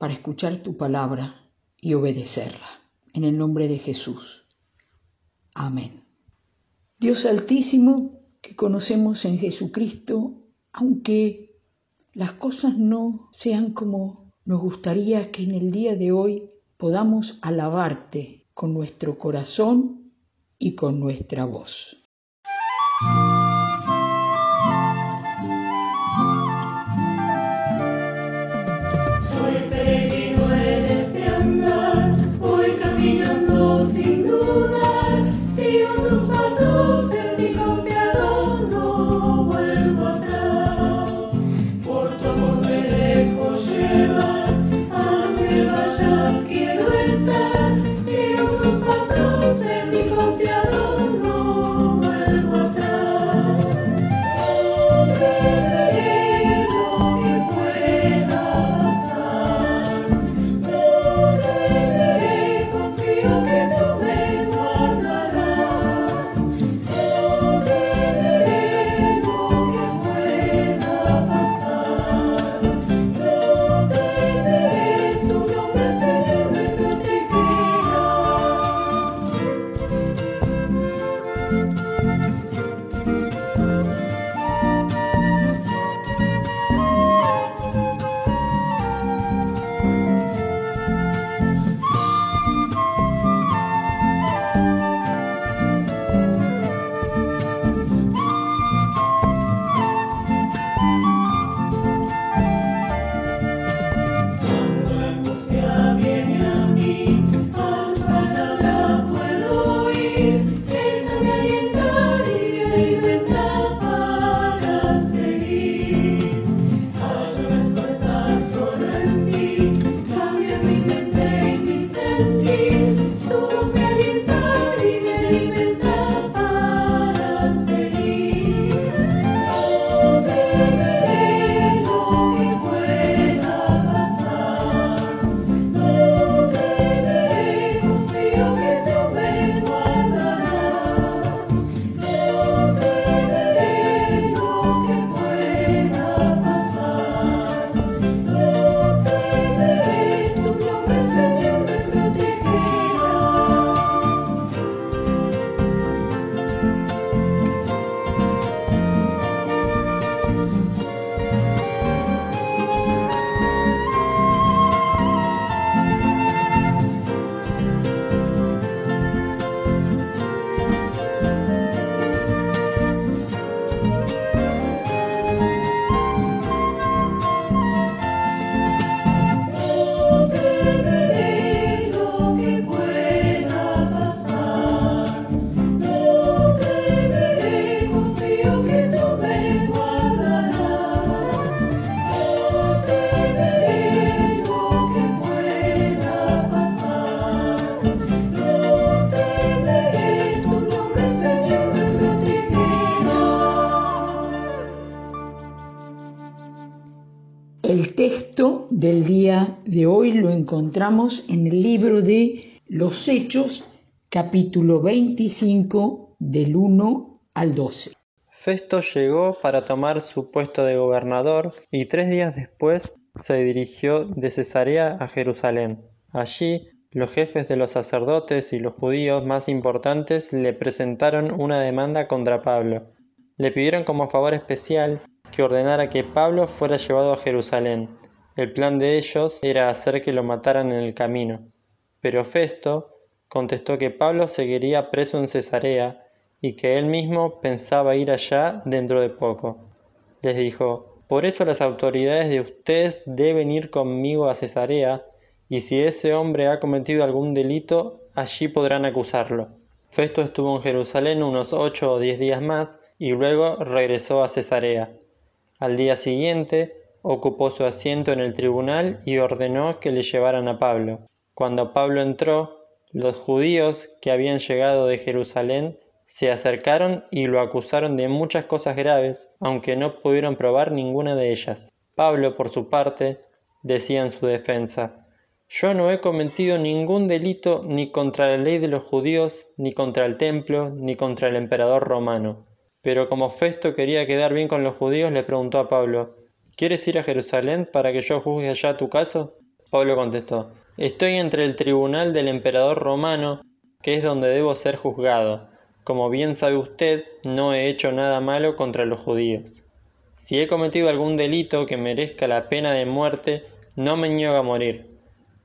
para escuchar tu palabra y obedecerla. En el nombre de Jesús. Amén. Dios Altísimo, que conocemos en Jesucristo, aunque las cosas no sean como nos gustaría que en el día de hoy podamos alabarte con nuestro corazón y con nuestra voz. El del día de hoy lo encontramos en el libro de Los Hechos, capítulo 25, del 1 al 12. Festo llegó para tomar su puesto de gobernador y tres días después se dirigió de Cesarea a Jerusalén. Allí los jefes de los sacerdotes y los judíos más importantes le presentaron una demanda contra Pablo. Le pidieron como favor especial que ordenara que Pablo fuera llevado a Jerusalén. El plan de ellos era hacer que lo mataran en el camino. Pero Festo contestó que Pablo seguiría preso en Cesarea y que él mismo pensaba ir allá dentro de poco. Les dijo, por eso las autoridades de ustedes deben ir conmigo a Cesarea, y si ese hombre ha cometido algún delito, allí podrán acusarlo. Festo estuvo en Jerusalén unos ocho o diez días más, y luego regresó a Cesarea. Al día siguiente, ocupó su asiento en el tribunal y ordenó que le llevaran a Pablo. Cuando Pablo entró, los judíos que habían llegado de Jerusalén se acercaron y lo acusaron de muchas cosas graves, aunque no pudieron probar ninguna de ellas. Pablo, por su parte, decía en su defensa, Yo no he cometido ningún delito ni contra la ley de los judíos, ni contra el templo, ni contra el emperador romano. Pero como Festo quería quedar bien con los judíos, le preguntó a Pablo, ¿Quieres ir a Jerusalén para que yo juzgue allá tu caso? Pablo contestó, Estoy entre el tribunal del emperador romano, que es donde debo ser juzgado. Como bien sabe usted, no he hecho nada malo contra los judíos. Si he cometido algún delito que merezca la pena de muerte, no me niego a morir.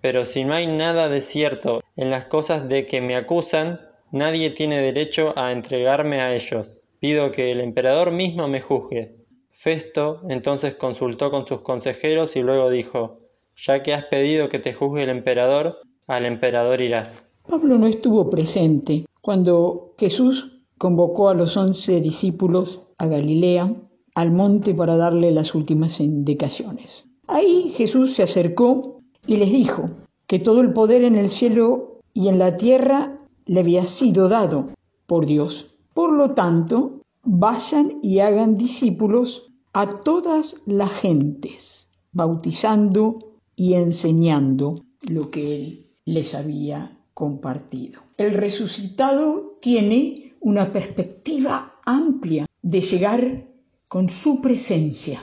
Pero si no hay nada de cierto en las cosas de que me acusan, nadie tiene derecho a entregarme a ellos. Pido que el emperador mismo me juzgue. Festo entonces consultó con sus consejeros y luego dijo, Ya que has pedido que te juzgue el emperador, al emperador irás. Pablo no estuvo presente cuando Jesús convocó a los once discípulos a Galilea al monte para darle las últimas indicaciones. Ahí Jesús se acercó y les dijo que todo el poder en el cielo y en la tierra le había sido dado por Dios. Por lo tanto, vayan y hagan discípulos a todas las gentes, bautizando y enseñando lo que Él les había compartido. El resucitado tiene una perspectiva amplia de llegar con su presencia,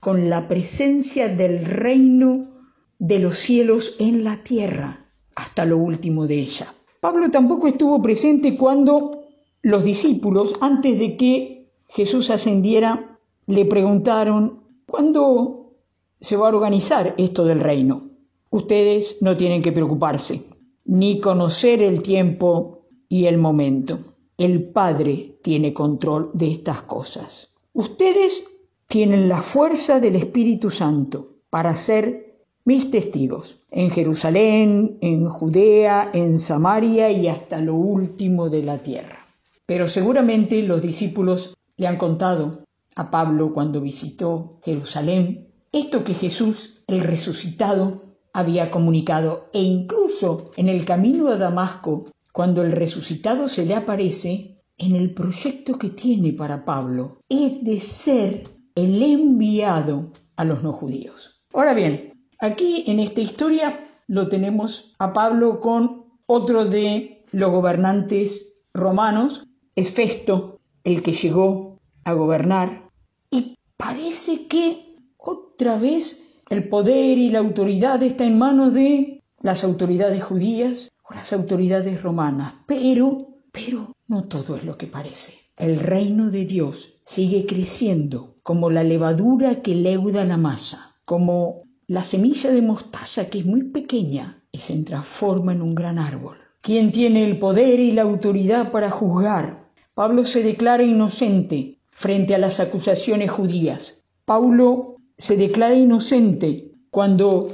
con la presencia del reino de los cielos en la tierra, hasta lo último de ella. Pablo tampoco estuvo presente cuando los discípulos, antes de que Jesús ascendiera, le preguntaron, ¿cuándo se va a organizar esto del reino? Ustedes no tienen que preocuparse, ni conocer el tiempo y el momento. El Padre tiene control de estas cosas. Ustedes tienen la fuerza del Espíritu Santo para ser mis testigos en Jerusalén, en Judea, en Samaria y hasta lo último de la tierra. Pero seguramente los discípulos le han contado a Pablo cuando visitó Jerusalén esto que Jesús, el resucitado, había comunicado e incluso en el camino a Damasco, cuando el resucitado se le aparece, en el proyecto que tiene para Pablo es de ser el enviado a los no judíos. Ahora bien, aquí en esta historia lo tenemos a Pablo con otro de los gobernantes romanos, es Festo, el que llegó a gobernar, y parece que otra vez el poder y la autoridad está en manos de las autoridades judías o las autoridades romanas, pero pero no todo es lo que parece. El reino de Dios sigue creciendo como la levadura que leuda la masa, como la semilla de mostaza que es muy pequeña y se transforma en un gran árbol. ¿Quién tiene el poder y la autoridad para juzgar? Pablo se declara inocente frente a las acusaciones judías. Pablo se declara inocente cuando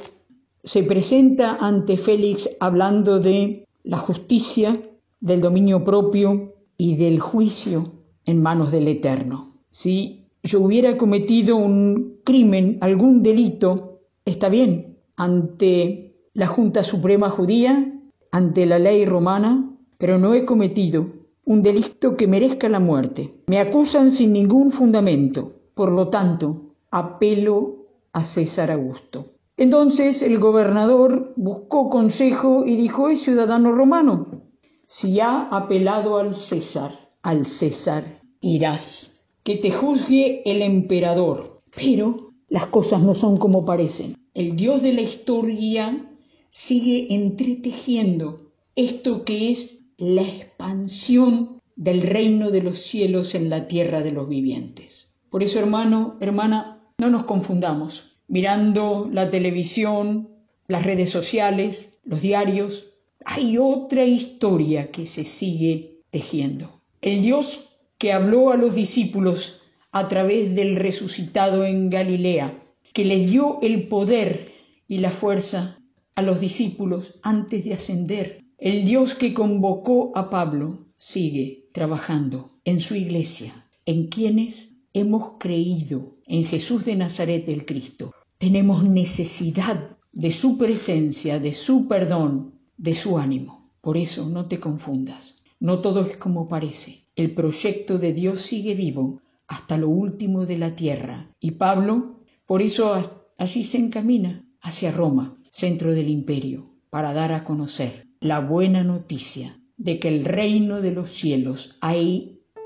se presenta ante Félix hablando de la justicia del dominio propio y del juicio en manos del Eterno. Si yo hubiera cometido un crimen, algún delito, está bien, ante la Junta Suprema Judía, ante la ley romana, pero no he cometido un delito que merezca la muerte. Me acusan sin ningún fundamento, por lo tanto, apelo a César Augusto. Entonces el gobernador buscó consejo y dijo, es ciudadano romano, si ha apelado al César, al César irás. Que te juzgue el emperador. Pero las cosas no son como parecen. El Dios de la historia sigue entretejiendo esto que es la expansión del reino de los cielos en la tierra de los vivientes. Por eso, hermano, hermana, no nos confundamos. Mirando la televisión, las redes sociales, los diarios, hay otra historia que se sigue tejiendo. El Dios que habló a los discípulos a través del resucitado en Galilea, que le dio el poder y la fuerza a los discípulos antes de ascender. El Dios que convocó a Pablo sigue trabajando en su iglesia, en quienes hemos creído en Jesús de Nazaret el Cristo, Tenemos necesidad de su presencia, de su perdón, de su ánimo. Por eso no te confundas. No todo es como parece. El proyecto de Dios sigue vivo hasta lo último de la tierra. Y Pablo, por eso allí se encamina hacia Roma, centro del imperio, para dar a conocer la buena noticia de que el reino de los cielos ha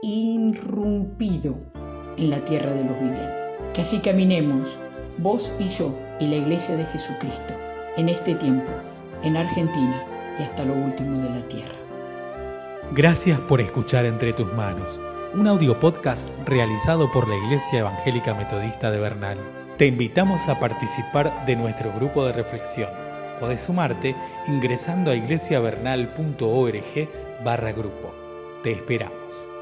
irrumpido en la tierra de los vivientes. Que así caminemos, vos y yo y la iglesia de Jesucristo, en este tiempo, en Argentina y hasta lo último de la tierra. Gracias por escuchar Entre tus manos, un audio podcast realizado por la Iglesia Evangélica Metodista de Bernal. Te invitamos a participar de nuestro grupo de reflexión. Podés sumarte ingresando a iglesiavernal.org barra grupo. Te esperamos.